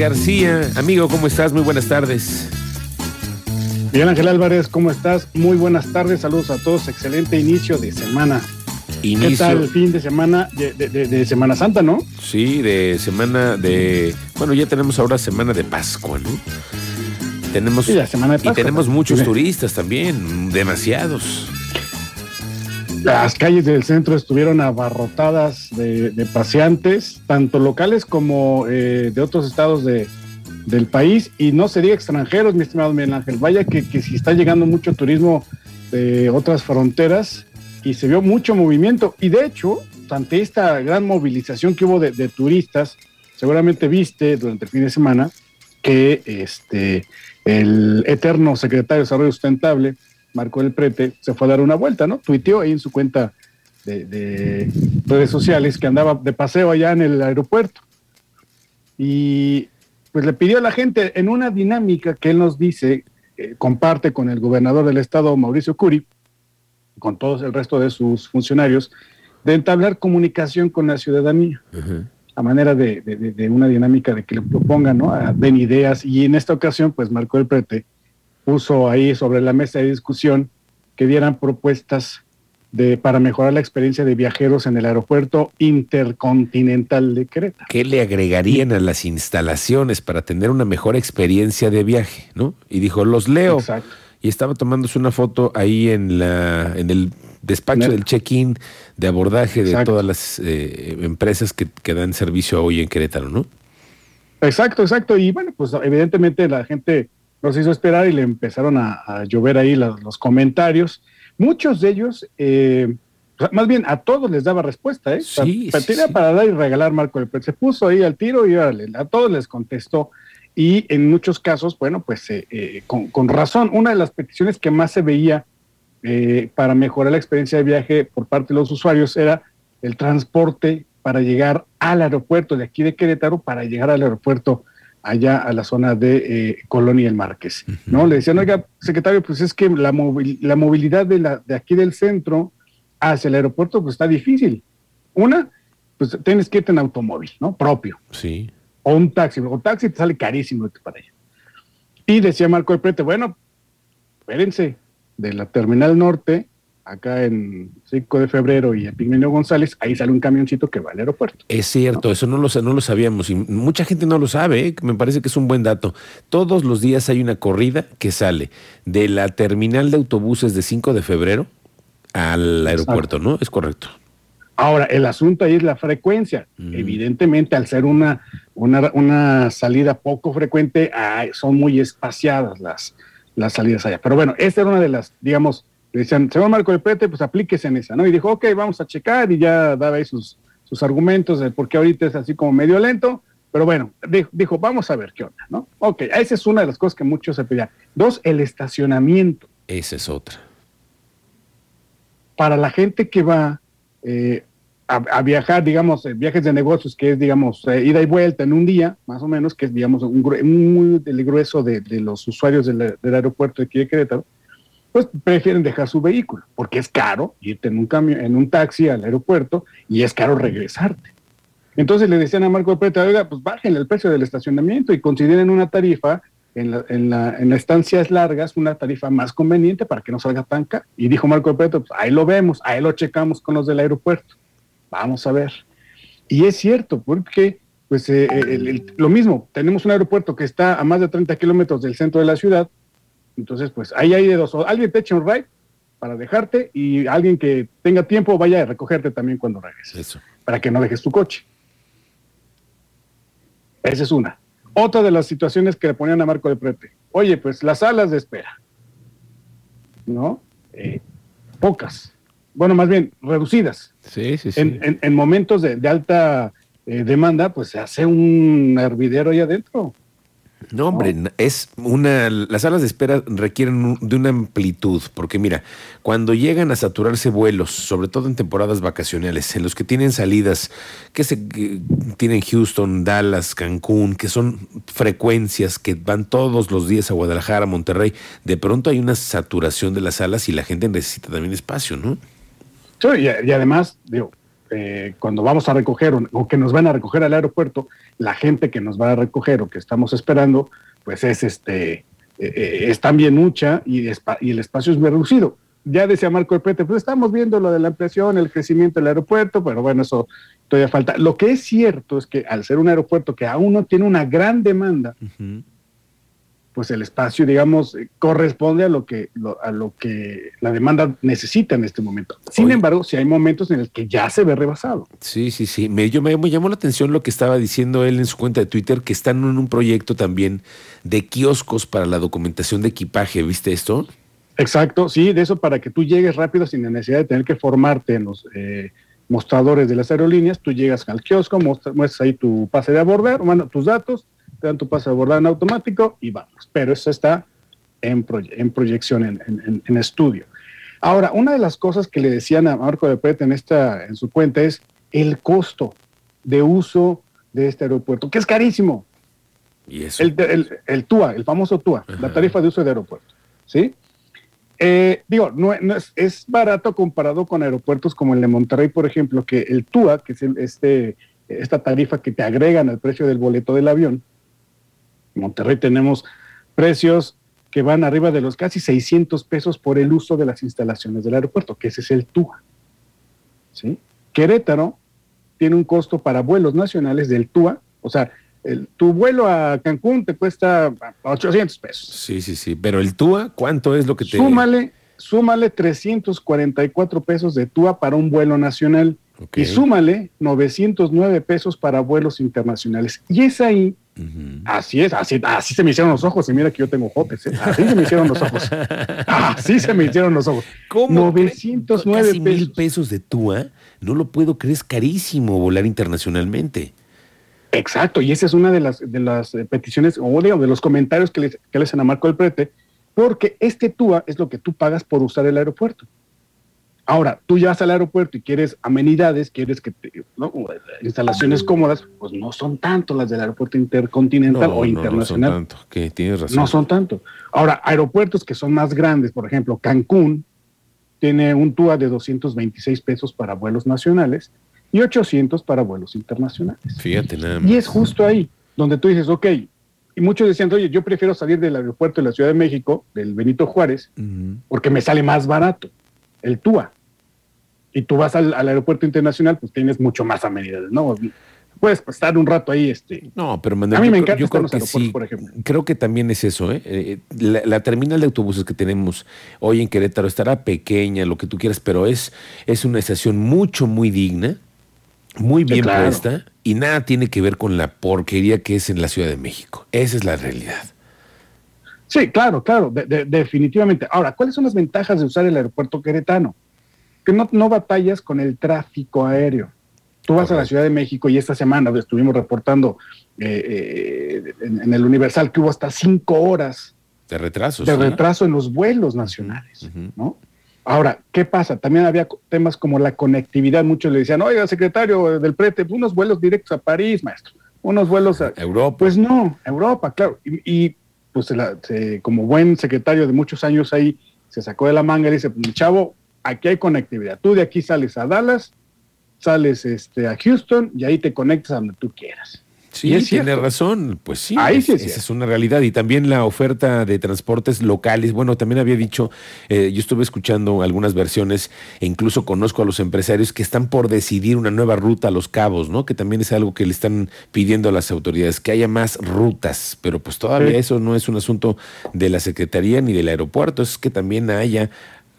García. Amigo, ¿cómo estás? Muy buenas tardes. Miguel Ángel Álvarez, ¿cómo estás? Muy buenas tardes, saludos a todos, excelente inicio de semana. Inicio. ¿Qué tal el fin de semana de, Semana Santa, no? Sí, de semana de... Bueno, ya tenemos ahora semana de Pascua, ¿no? Tenemos, sí, la semana de Pascua, y tenemos muchos turistas también, demasiados. Las calles del centro estuvieron abarrotadas de, paseantes, tanto locales como eh, de otros estados de, del país, y no sería extranjeros, mi estimado Miguel Ángel. Vaya que, que si está llegando mucho turismo de otras fronteras y se vio mucho movimiento. Y de hecho, ante esta gran movilización que hubo de, de turistas, seguramente viste durante el fin de semana que este, el eterno secretario de Desarrollo Sustentable, Marco del Prete, se fue a dar una vuelta, ¿no? Tuiteó ahí en su cuenta de, redes sociales que andaba de paseo allá en el aeropuerto. Y pues le pidió a la gente en una dinámica que él nos dice, eh, comparte con el gobernador del estado, Mauricio Curi, con todos el resto de sus funcionarios, de entablar comunicación con la ciudadanía. a manera de, una dinámica de que le propongan, ¿no? Den ideas. Y en esta ocasión, pues Marco del Prete puso ahí sobre la mesa de discusión que dieran propuestas de, para mejorar la experiencia de viajeros en el aeropuerto intercontinental de Querétaro. ¿Qué le agregarían a las instalaciones para tener una mejor experiencia de viaje? ¿no? Y dijo, los leo. Y estaba tomándose una foto ahí en, la, en el despacho del check-in de abordaje de todas las eh, empresas que, que dan servicio hoy en Querétaro, ¿no? Exacto, exacto. Y bueno, pues evidentemente la gente nos hizo esperar y le empezaron a, llover ahí los, comentarios. Muchos de ellos, eh, más bien a todos les daba respuesta, ¿eh? Sí, para dar y regalar Marco del Se puso ahí al tiro y a todos les contestó. Y en muchos casos, bueno, pues eh, eh, con, razón, una de las peticiones que más se veía para mejorar la experiencia de viaje por parte de los usuarios era el transporte para llegar al aeropuerto de aquí de Querétaro, para llegar al aeropuerto allá a la zona de eh, Colonia El Márquez, ¿no? Le decían, oiga, secretario, pues es que la, la movilidad de, la, de aquí del centro hacia el aeropuerto pues está difícil. Una, pues tienes que irte en automóvil, ¿no? Propio. Sí. O un taxi, o taxi te sale carísimo para allá. Y decía Marco el Prete, bueno, espérense, de la Terminal Norte acá en 5 de febrero y en Pigmenio González, ahí sale un camioncito que va al aeropuerto. Es cierto, eso no lo, no lo sabíamos y mucha gente no lo sabe, ¿eh? me parece que es un buen dato. Todos los días hay una corrida que sale de la terminal de autobuses de 5 de febrero al aeropuerto, ¿no? Es correcto. Ahora, el asunto ahí es la frecuencia. Mm. Evidentemente, al ser una, una, salida poco frecuente, son muy espaciadas las, las salidas allá. Pero bueno, esta era una de las, digamos, le decían, señor Marco del Prete, pues aplíquese en esa, ¿no? Y dijo, ok, vamos a checar y ya daba ahí sus, sus argumentos de por qué ahorita es así como medio lento, pero bueno, dijo, vamos a ver qué onda, ¿no? Ok, esa es una de las cosas que muchos se pedían. Dos, el estacionamiento. Esa es otra. Para la gente que va eh, a, viajar, digamos, viajes de negocios, que es, digamos, eh, ida y vuelta en un día, más o menos, que es, digamos, un, muy del grueso de, los usuarios del, del aeropuerto de aquí de Querétaro, pues prefieren dejar su vehículo, porque es caro irte en un camión, en un taxi al aeropuerto y es caro regresarte. Entonces le decían a Marco Preta, oiga, pues bajen el precio del estacionamiento y consideren una tarifa en, la, en, la, en estancias largas, una tarifa más conveniente para que no salga tan caro. Y dijo Marco Preta, pues ahí lo vemos, ahí lo checamos con los del aeropuerto. Vamos a ver. Y es cierto, porque pues eh, lo mismo, tenemos un aeropuerto que está a más de 30 kilómetros del centro de la ciudad, entonces, pues ahí hay de dos. alguien te echa un ride para dejarte y alguien que tenga tiempo vaya a recogerte también cuando regreses. Eso. Para que no dejes tu coche. Esa es una. Otra de las situaciones que le ponían a Marco de Prete. Oye, pues las salas de espera. ¿No? Eh, pocas. Bueno, más bien, reducidas. Sí, sí, sí. En, momentos de, alta eh, demanda, pues se hace un hervidero ahí adentro. No, hombre, es una. Las salas de espera requieren de una amplitud, porque mira, cuando llegan a saturarse vuelos, sobre todo en temporadas vacacionales, en los que tienen salidas que se tienen Houston, Dallas, Cancún, que son frecuencias que van todos los días a Guadalajara, Monterrey, de pronto hay una saturación de las salas y la gente necesita también espacio, ¿no? Sí, y, además, digo, eh, cuando vamos a recoger o, que nos van a recoger al aeropuerto, la gente que nos va a recoger o que estamos esperando, pues es este, es también mucha y, y el espacio es muy reducido ya decía Marco Pete, pues estamos viendo lo de la ampliación, el crecimiento del aeropuerto, pero bueno, eso todavía falta. Lo que es cierto es que al ser un aeropuerto que aún no tiene una gran demanda, pues el espacio, digamos, corresponde a lo que a lo que la demanda necesita en este momento. Sin embargo, si hay momentos en los que ya se ve rebasado. Sí, sí, sí. Me, yo, me, me, llamó la atención lo que estaba diciendo él en su cuenta de Twitter, que están en un proyecto también de kioscos para la documentación de equipaje. ¿Viste esto? Exacto, sí, de eso para que tú llegues rápido sin la necesidad de tener que formarte en los eh, mostradores de las aerolíneas, tú llegas al kiosco, muestras, ahí tu pase de abordar, manda tus datos, te dan tu pase de abordar en automático y vamos. Pero eso está en, en proyección, en, en, estudio. Ahora, una de las cosas que le decían a Marco de Pret en, esta, en su cuenta es el costo de uso de este aeropuerto, que es carísimo. ¿Y eso? El, el, el TUA, el famoso TUA, la tarifa de uso de aeropuerto. ¿Sí? Eh, digo, no, es, barato comparado con aeropuertos como el de Monterrey, por ejemplo, que el TUA, que es este, esta tarifa que te agregan al precio del boleto del avión. Monterrey tenemos precios que van arriba de los casi 600 pesos por el uso de las instalaciones del aeropuerto, que ese es el TUA. ¿sí? Querétaro tiene un costo para vuelos nacionales del TUA, o sea, tu vuelo a Cancún te cuesta 800 pesos. Sí, sí, sí. Pero el TUA, ¿cuánto es lo que te. Súmale, súmale 344 pesos de TUA para un vuelo nacional. Y súmale 909 pesos para vuelos internacionales. Y es ahí, así es, así, así se me hicieron los ojos. Y mira que yo tengo jotes, ¿eh? así se me hicieron los ojos. Así se me hicieron los ojos. ¿Cómo? 909 pesos. mil pesos de TUA. No lo puedo creer, es carísimo volar internacionalmente. Exacto, y esa es una de las, de las eh, peticiones o de, los comentarios que le, que le hacen a Marco del Prete, porque este TUA es lo que tú pagas por usar el aeropuerto. Ahora, tú ya vas al aeropuerto y quieres amenidades, quieres que ¿no? instalaciones cómodas, pues no son tanto las del aeropuerto intercontinental o internacional. No son tanto, que tienes razón. No son tanto. Ahora, aeropuertos que son más grandes, por ejemplo, Cancún tiene un TUA de 226 pesos para vuelos nacionales y 800 para vuelos internacionales. Fíjate nada más. Y es justo ahí donde tú dices, ok, y muchos decían, oye, yo prefiero salir del aeropuerto de la Ciudad de México, del Benito Juárez, porque me sale más barato el TUA. Y tú vas al, aeropuerto internacional, pues tienes mucho más amenidades, ¿no? Puedes estar un rato ahí, este. No, pero a mí me encanta yo creo que sí, por ejemplo. Creo que también es eso, ¿eh? eh la, la, terminal de autobuses que tenemos hoy en Querétaro estará pequeña, lo que tú quieras, pero es, es una estación mucho, muy digna muy bien puesta y nada tiene que ver con la porquería que es en la Ciudad de México. Esa es la realidad. Sí, claro, claro, definitivamente. Ahora, ¿cuáles son las ventajas de usar el aeropuerto queretano? No, no batallas con el tráfico aéreo. Tú vas a la Ciudad de México y esta semana estuvimos reportando eh, eh, en, el Universal que hubo hasta cinco horas de retraso. De retraso en los vuelos nacionales, ¿no? Ahora, ¿qué pasa? También había temas como la conectividad. Muchos le decían, oiga, secretario del prete, unos vuelos directos a París, maestro. Unos vuelos a Europa. Pues no, Europa, claro. Y, pues como buen secretario de muchos años ahí, se sacó de la manga y dice, pues, chavo, aquí hay conectividad. Tú de aquí sales a Dallas, sales este, a Houston y ahí te conectas a donde tú quieras. Sí, tiene razón, pues sí, Ahí sí esa es una realidad. Y también la oferta de transportes locales, bueno, también había dicho, eh, yo estuve escuchando algunas versiones e incluso conozco a los empresarios que están por decidir una nueva ruta a los cabos, ¿no? Que también es algo que le están pidiendo a las autoridades, que haya más rutas, pero pues todavía eso no es un asunto de la Secretaría ni del aeropuerto, es que también haya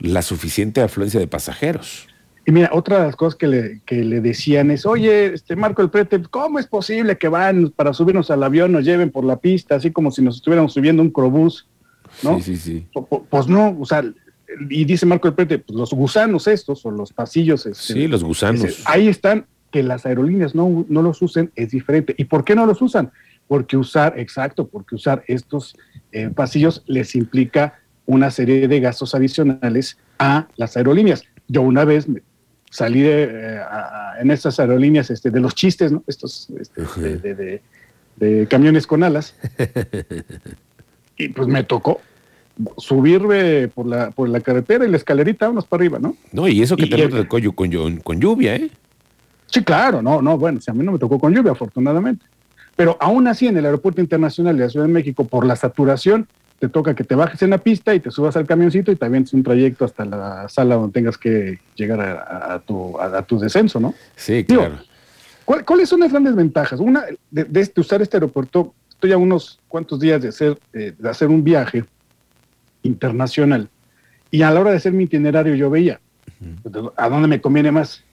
la suficiente afluencia de pasajeros. Y mira, otra de las cosas que le, que le decían es, oye, este Marco el Prete, ¿cómo es posible que van para subirnos al avión, nos lleven por la pista, así como si nos estuviéramos subiendo un crobús? ¿no? Sí, sí, sí. Pues, no, o sea, y dice Marco el Prete, pues los gusanos estos, o los pasillos. Este, sí, los gusanos. ahí están, que las aerolíneas no, no los usen es diferente. ¿Y por qué no los usan? Porque usar, exacto, porque usar estos eh, pasillos les implica una serie de gastos adicionales a las aerolíneas. Yo una vez salí eh, en estas aerolíneas este, de los chistes, ¿no? Estos este, de, camiones con alas. y pues me tocó subirme por la, por la carretera y la escalerita, unos para arriba, ¿no? No, y eso que te con, con, lluvia, ¿eh? Sí, claro, no, no, bueno, si a mí no me tocó con lluvia, afortunadamente. Pero aún así, en el Aeropuerto Internacional de la Ciudad de México, por la saturación, te toca que te bajes en la pista y te subas al camioncito y también es un trayecto hasta la sala donde tengas que llegar a, tu, a, tu, descenso, ¿no? Sí, claro. ¿Cuáles son las grandes ventajas? Una, de, usar este aeropuerto, estoy a unos cuantos días de hacer, eh, de hacer un viaje internacional y a la hora de hacer mi itinerario yo veía, ¿a dónde me conviene más?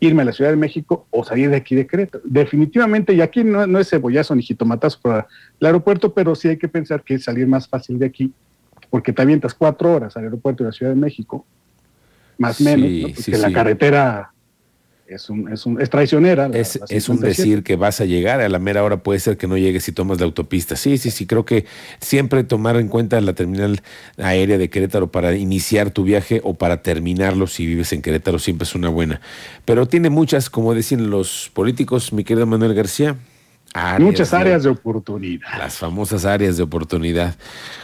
Irme a la Ciudad de México o salir de aquí de Querétaro. Definitivamente, y aquí no, es cebollazo ni jitomatazo para el aeropuerto, pero sí hay que pensar que es salir más fácil de aquí, porque te avientas cuatro horas al aeropuerto de la Ciudad de México, más o menos, porque la carretera es, un, es, un, es traicionera. es, un decir que vas a llegar, a la mera hora puede ser que no llegues si tomas la autopista. Sí, sí, sí, creo que siempre tomar en cuenta la terminal aérea de Querétaro para iniciar tu viaje o para terminarlo si vives en Querétaro siempre es una buena. Pero tiene muchas, como decían los políticos, mi querido Manuel García, Muchas áreas de, oportunidad. Las famosas áreas de oportunidad.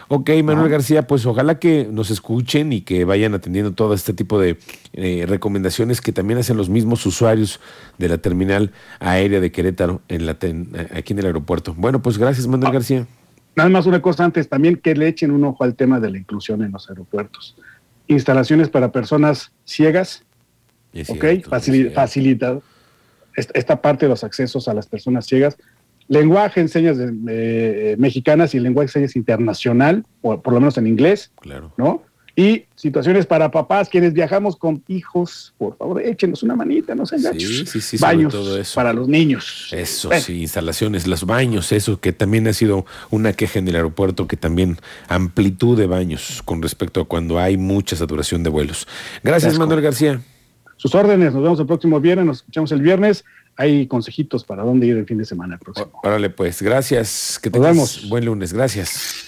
Ok, Manuel García, pues ojalá que nos escuchen y que vayan atendiendo todo este tipo de eh, recomendaciones que también hacen los mismos usuarios de la terminal aérea de Querétaro en la aquí en el aeropuerto. Bueno, pues gracias, Manuel ah, García. Nada más una cosa antes, también que le echen un ojo al tema de la inclusión en los aeropuertos. Instalaciones para personas ciegas, ok, facilita esta parte de los accesos a las personas ciegas lenguaje en señas de, mexicanas y lenguaje en señas internacional, o por lo menos en inglés, claro. ¿no? Y situaciones para papás, quienes viajamos con hijos, por favor, échenos una manita, no sean sí, sí, sí, Baños todo eso. para los niños. Eso, sí, instalaciones, los baños, eso que también ha sido una queja en el aeropuerto, que también amplitud de baños con respecto a cuando hay mucha saturación de vuelos. Gracias, Manuel García. Sus órdenes, nos vemos el próximo viernes, nos escuchamos el viernes hay consejitos para dónde ir el fin de semana próximo. Órale, pues, gracias. Que tengamos buen lunes. Gracias.